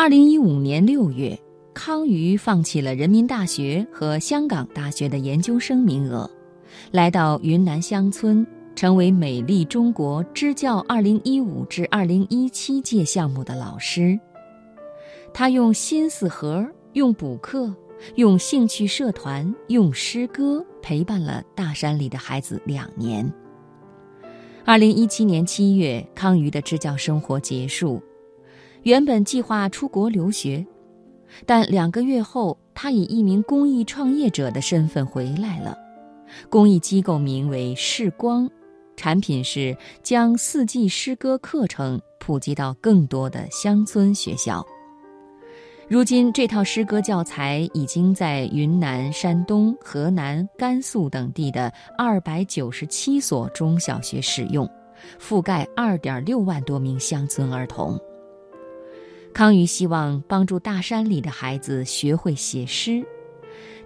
二零一五年六月，康瑜放弃了人民大学和香港大学的研究生名额，来到云南乡村，成为美丽中国支教二零一五至二零一七届项目的老师。他用心思盒，用补课。用兴趣社团、用诗歌陪伴了大山里的孩子两年。二零一七年七月，康瑜的支教生活结束，原本计划出国留学，但两个月后，他以一名公益创业者的身份回来了。公益机构名为“视光”，产品是将四季诗歌课程普及到更多的乡村学校。如今，这套诗歌教材已经在云南、山东、河南、甘肃等地的二百九十七所中小学使用，覆盖二点六万多名乡村儿童。康瑜希望帮助大山里的孩子学会写诗，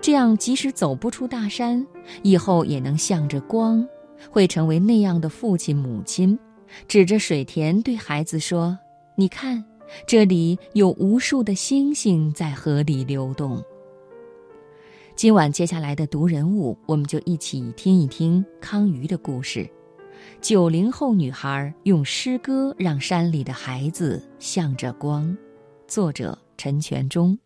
这样即使走不出大山，以后也能向着光，会成为那样的父亲母亲，指着水田对孩子说：“你看。”这里有无数的星星在河里流动。今晚接下来的读人物，我们就一起听一听康瑜的故事。九零后女孩用诗歌让山里的孩子向着光。作者陈全忠。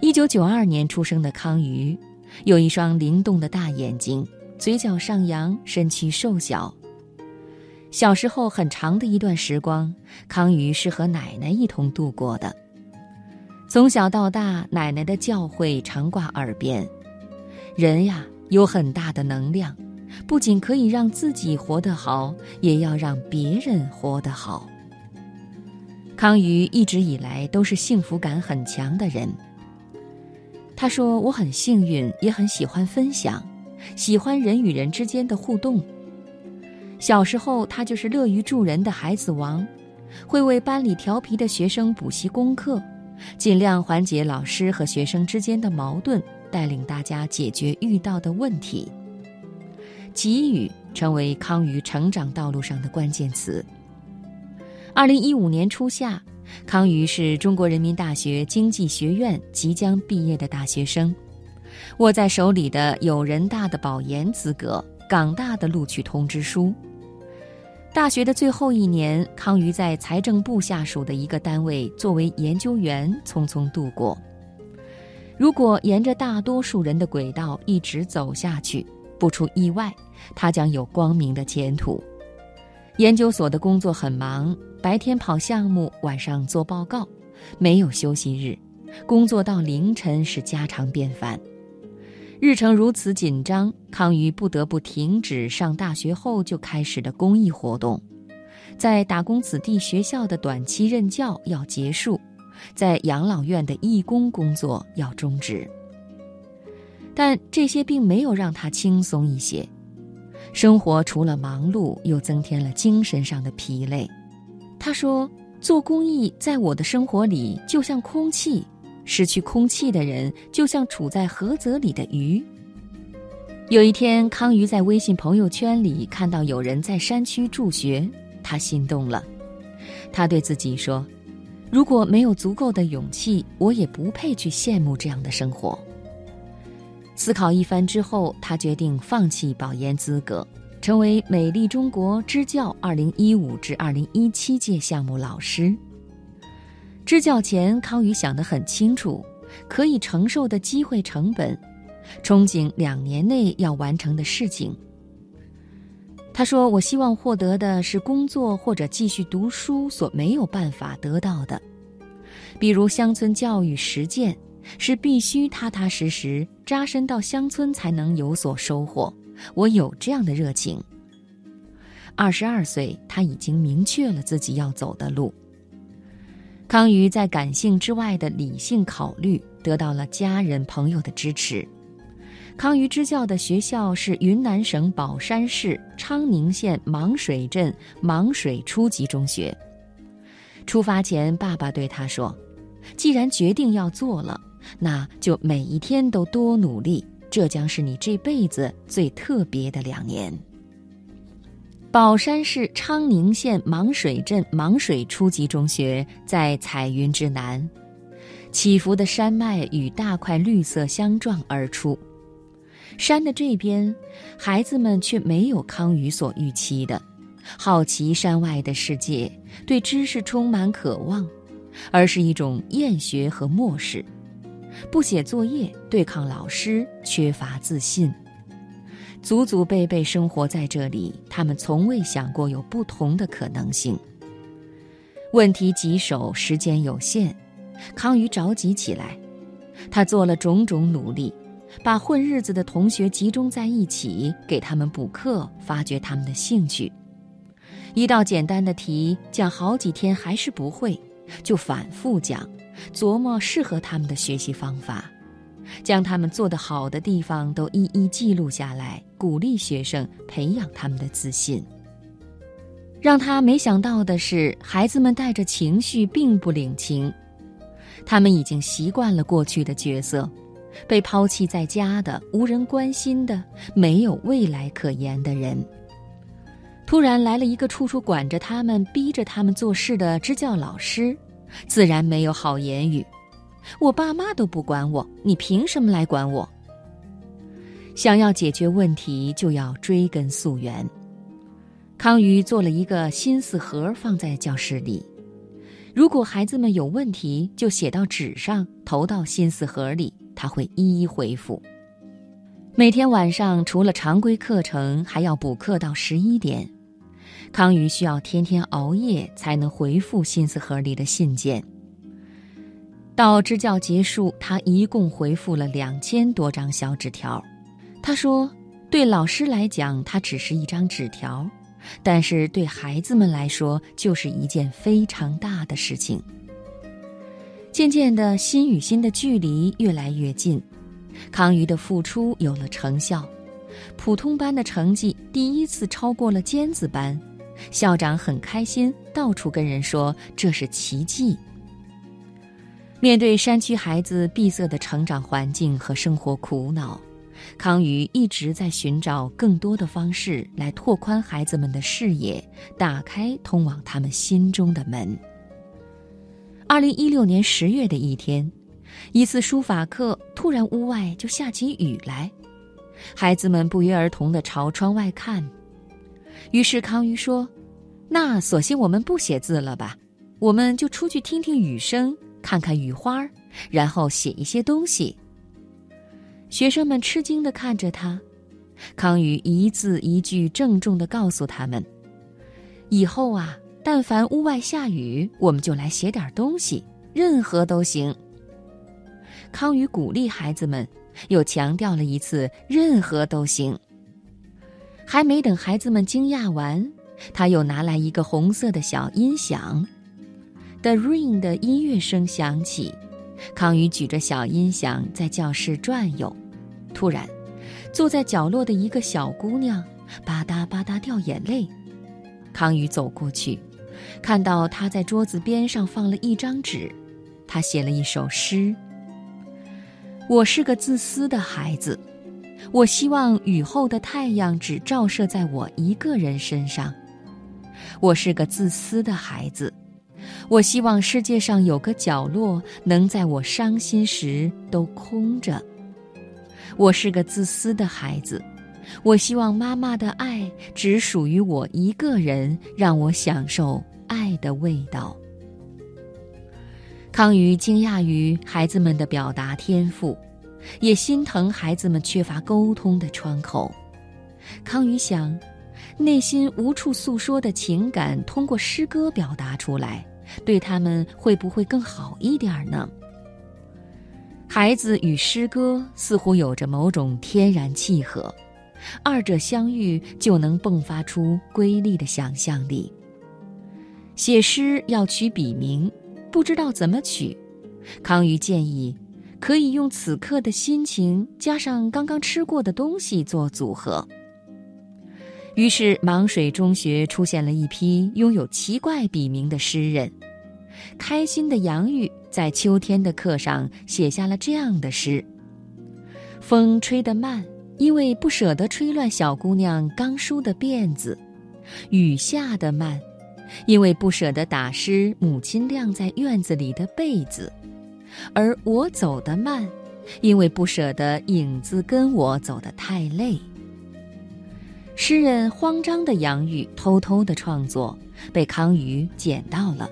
一九九二年出生的康瑜，有一双灵动的大眼睛，嘴角上扬，身躯瘦小。小时候很长的一段时光，康瑜是和奶奶一同度过的。从小到大，奶奶的教诲常挂耳边：人呀，有很大的能量，不仅可以让自己活得好，也要让别人活得好。康瑜一直以来都是幸福感很强的人。他说：“我很幸运，也很喜欢分享，喜欢人与人之间的互动。小时候，他就是乐于助人的孩子王，会为班里调皮的学生补习功课，尽量缓解老师和学生之间的矛盾，带领大家解决遇到的问题。给予成为康瑜成长道路上的关键词。二零一五年初夏。”康瑜是中国人民大学经济学院即将毕业的大学生，握在手里的有人大的保研资格、港大的录取通知书。大学的最后一年，康瑜在财政部下属的一个单位作为研究员匆匆度过。如果沿着大多数人的轨道一直走下去，不出意外，他将有光明的前途。研究所的工作很忙。白天跑项目，晚上做报告，没有休息日，工作到凌晨是家常便饭。日程如此紧张，康瑜不得不停止上大学后就开始的公益活动，在打工子弟学校的短期任教要结束，在养老院的义工工作要终止。但这些并没有让他轻松一些，生活除了忙碌，又增添了精神上的疲累。他说：“做公益在我的生活里就像空气，失去空气的人就像处在河泽里的鱼。”有一天，康瑜在微信朋友圈里看到有人在山区助学，他心动了。他对自己说：“如果没有足够的勇气，我也不配去羡慕这样的生活。”思考一番之后，他决定放弃保研资格。成为美丽中国支教二零一五至二零一七届项目老师。支教前，康宇想得很清楚，可以承受的机会成本，憧憬两年内要完成的事情。他说：“我希望获得的是工作或者继续读书所没有办法得到的，比如乡村教育实践，是必须踏踏实实扎身到乡村才能有所收获。”我有这样的热情。二十二岁，他已经明确了自己要走的路。康瑜在感性之外的理性考虑，得到了家人朋友的支持。康瑜支教的学校是云南省保山市昌宁县芒水镇芒水初级中学。出发前，爸爸对他说：“既然决定要做了，那就每一天都多努力。这将是你这辈子最特别的两年。宝山市昌宁县芒水镇芒水初级中学在彩云之南，起伏的山脉与大块绿色相撞而出。山的这边，孩子们却没有康宇所预期的，好奇山外的世界，对知识充满渴望，而是一种厌学和漠视。不写作业，对抗老师，缺乏自信，祖祖辈辈生活在这里，他们从未想过有不同的可能性。问题棘手，时间有限，康宇着急起来。他做了种种努力，把混日子的同学集中在一起，给他们补课，发掘他们的兴趣。一道简单的题讲好几天还是不会，就反复讲。琢磨适合他们的学习方法，将他们做得好的地方都一一记录下来，鼓励学生，培养他们的自信。让他没想到的是，孩子们带着情绪，并不领情。他们已经习惯了过去的角色，被抛弃在家的、无人关心的、没有未来可言的人。突然来了一个处处管着他们、逼着他们做事的支教老师。自然没有好言语，我爸妈都不管我，你凭什么来管我？想要解决问题，就要追根溯源。康宇做了一个心思盒放在教室里，如果孩子们有问题，就写到纸上，投到心思盒里，他会一一回复。每天晚上除了常规课程，还要补课到十一点。康宇需要天天熬夜才能回复心思盒里的信件。到支教结束，他一共回复了两千多张小纸条。他说：“对老师来讲，它只是一张纸条，但是对孩子们来说，就是一件非常大的事情。”渐渐的，心与心的距离越来越近，康瑜的付出有了成效，普通班的成绩第一次超过了尖子班。校长很开心，到处跟人说这是奇迹。面对山区孩子闭塞的成长环境和生活苦恼，康宇一直在寻找更多的方式来拓宽孩子们的视野，打开通往他们心中的门。二零一六年十月的一天，一次书法课，突然屋外就下起雨来，孩子们不约而同地朝窗外看。于是康瑜说：“那索性我们不写字了吧，我们就出去听听雨声，看看雨花，然后写一些东西。”学生们吃惊地看着他，康宇一字一句郑重地告诉他们：“以后啊，但凡屋外下雨，我们就来写点东西，任何都行。”康宇鼓励孩子们，又强调了一次：“任何都行。”还没等孩子们惊讶完，他又拿来一个红色的小音响，The Rain 的音乐声响起。康宇举着小音响在教室转悠，突然，坐在角落的一个小姑娘吧嗒吧嗒掉眼泪。康宇走过去，看到她在桌子边上放了一张纸，她写了一首诗：“我是个自私的孩子。”我希望雨后的太阳只照射在我一个人身上。我是个自私的孩子，我希望世界上有个角落能在我伤心时都空着。我是个自私的孩子，我希望妈妈的爱只属于我一个人，让我享受爱的味道。康宇惊讶于孩子们的表达天赋。也心疼孩子们缺乏沟通的窗口。康宇想，内心无处诉说的情感，通过诗歌表达出来，对他们会不会更好一点呢？孩子与诗歌似乎有着某种天然契合，二者相遇就能迸发出瑰丽的想象力。写诗要取笔名，不知道怎么取，康瑜建议。可以用此刻的心情加上刚刚吃过的东西做组合。于是，芒水中学出现了一批拥有奇怪笔名的诗人：开心的洋芋、在秋天的课上写下了这样的诗：风吹得慢，因为不舍得吹乱小姑娘刚梳的辫子；雨下得慢，因为不舍得打湿母亲晾在院子里的被子；而我走得慢，因为不舍得影子跟我走得太累。诗人慌张的杨玉偷偷的创作，被康瑜捡到了。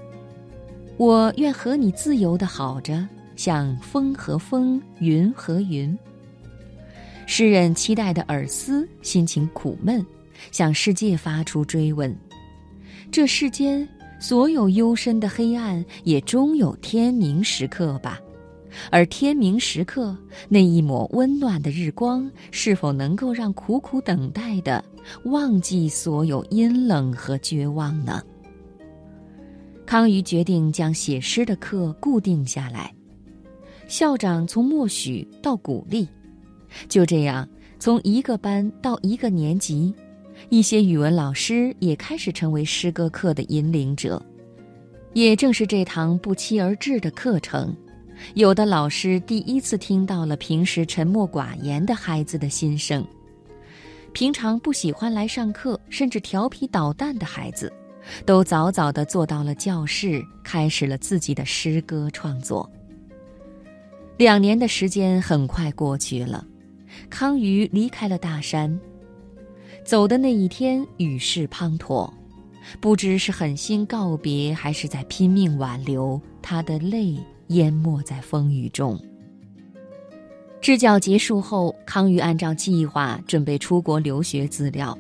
我愿和你自由的好着，像风和风，云和云。诗人期待的尔思心情苦闷，向世界发出追问：这世间所有幽深的黑暗，也终有天明时刻吧？而天明时刻那一抹温暖的日光，是否能够让苦苦等待的忘记所有阴冷和绝望呢？康瑜决定将写诗的课固定下来，校长从默许到鼓励，就这样从一个班到一个年级，一些语文老师也开始成为诗歌课的引领者。也正是这堂不期而至的课程。有的老师第一次听到了平时沉默寡言的孩子的心声，平常不喜欢来上课，甚至调皮捣蛋的孩子，都早早地坐到了教室，开始了自己的诗歌创作。两年的时间很快过去了，康瑜离开了大山，走的那一天雨势滂沱，不知是狠心告别，还是在拼命挽留，他的泪。淹没在风雨中。支教结束后，康瑜按照计划准备出国留学资料。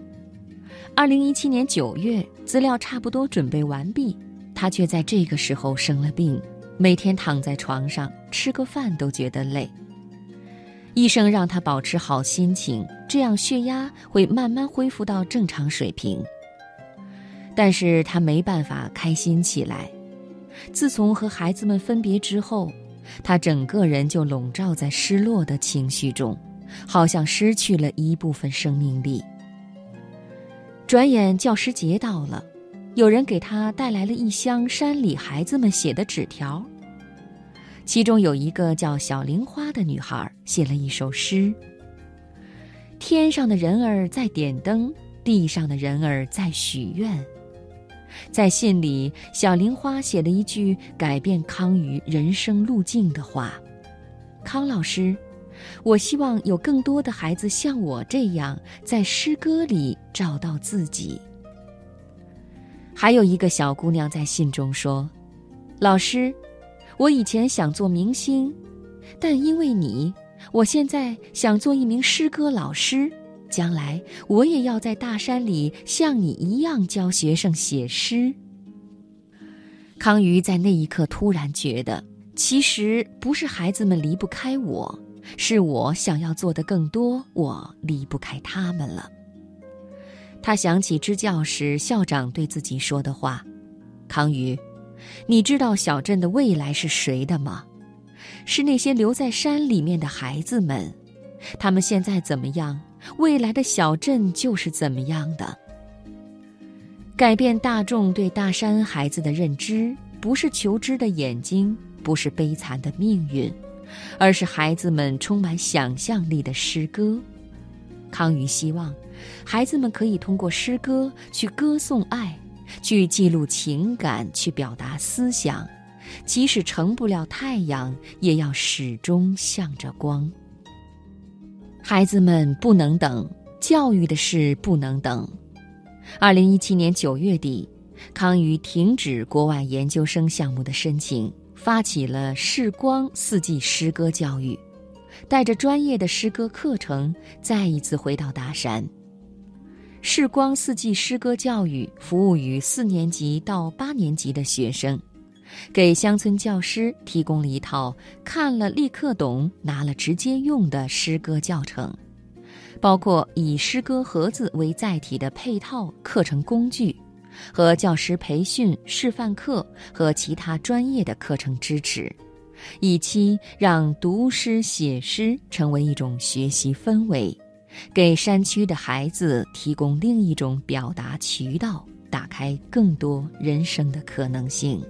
二零一七年九月，资料差不多准备完毕，他却在这个时候生了病，每天躺在床上吃个饭都觉得累。医生让他保持好心情，这样血压会慢慢恢复到正常水平。但是他没办法开心起来。自从和孩子们分别之后，他整个人就笼罩在失落的情绪中，好像失去了一部分生命力。转眼教师节到了，有人给他带来了一箱山里孩子们写的纸条。其中有一个叫小玲花的女孩写了一首诗：“天上的人儿在点灯，地上的人儿在许愿。”在信里，小玲花写了一句改变康瑜人生路径的话：“康老师，我希望有更多的孩子像我这样，在诗歌里找到自己。”还有一个小姑娘在信中说：“老师，我以前想做明星，但因为你，我现在想做一名诗歌老师。”将来我也要在大山里像你一样教学生写诗。康瑜在那一刻突然觉得，其实不是孩子们离不开我，是我想要做的更多，我离不开他们了。他想起支教时校长对自己说的话：“康瑜，你知道小镇的未来是谁的吗？是那些留在山里面的孩子们。他们现在怎么样？”未来的小镇就是怎么样的？改变大众对大山孩子的认知，不是求知的眼睛，不是悲惨的命运，而是孩子们充满想象力的诗歌。康瑜希望，孩子们可以通过诗歌去歌颂爱，去记录情感，去表达思想，即使成不了太阳，也要始终向着光。孩子们不能等，教育的事不能等。二零一七年九月底，康瑜停止国外研究生项目的申请，发起了“视光四季诗歌教育”，带着专业的诗歌课程，再一次回到大山。“视光四季诗歌教育”服务于四年级到八年级的学生。给乡村教师提供了一套看了立刻懂、拿了直接用的诗歌教程，包括以诗歌盒子为载体的配套课程工具，和教师培训示范课和其他专业的课程支持，以期让读诗写诗成为一种学习氛围，给山区的孩子提供另一种表达渠道，打开更多人生的可能性。